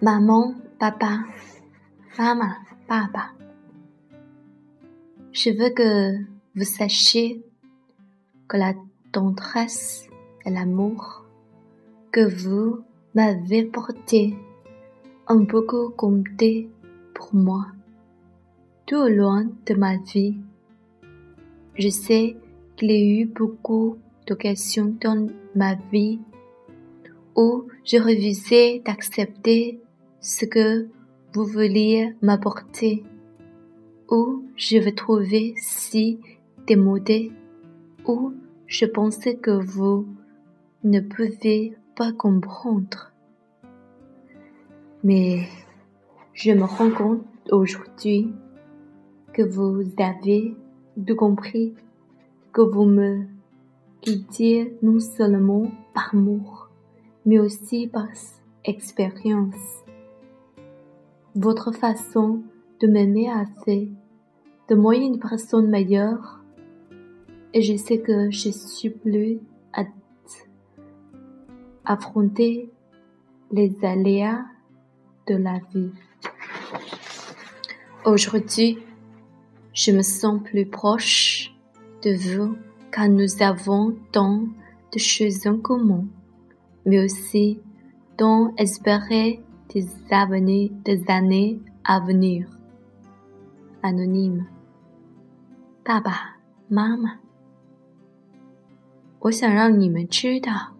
Maman, papa, maman, papa. Je veux que vous sachiez que la tendresse et l'amour que vous m'avez porté ont beaucoup compté pour moi tout au long de ma vie. Je sais qu'il y a eu beaucoup d'occasions dans ma vie où je refusais d'accepter ce que vous vouliez m'apporter, où je vous trouvais si démodé, où je pensais que vous ne pouvez pas comprendre. Mais je me rends compte aujourd'hui que vous avez tout compris, que vous me quittez non seulement par amour, mais aussi par expérience. Votre façon de m'aimer a fait de moi une personne meilleure et je sais que je suis plus à affronter les aléas de la vie. Aujourd'hui, je me sens plus proche de vous car nous avons tant de choses en commun, mais aussi tant espérer des années, des années à venir. Anonyme，爸爸妈妈，我想让你们知道，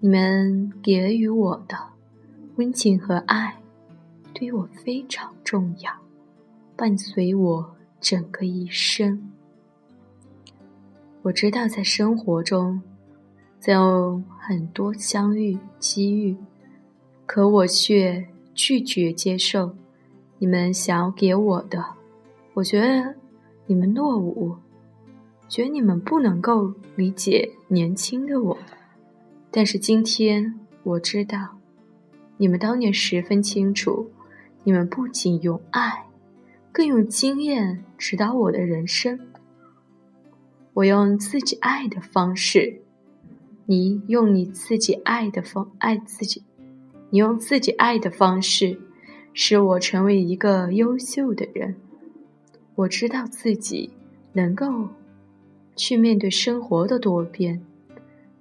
你们给予我的温情和爱，对我非常重要，伴随我整个一生。我知道在生活中，总有很多相遇机遇。可我却拒绝接受你们想要给我的。我觉得你们落伍，觉得你们不能够理解年轻的我。但是今天我知道，你们当年十分清楚，你们不仅用爱，更用经验指导我的人生。我用自己爱的方式，你用你自己爱的方爱自己。你用自己爱的方式，使我成为一个优秀的人。我知道自己能够去面对生活的多变。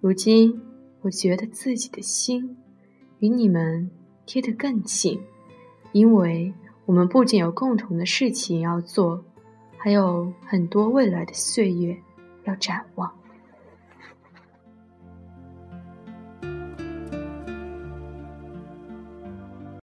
如今，我觉得自己的心与你们贴得更近，因为我们不仅有共同的事情要做，还有很多未来的岁月要展望。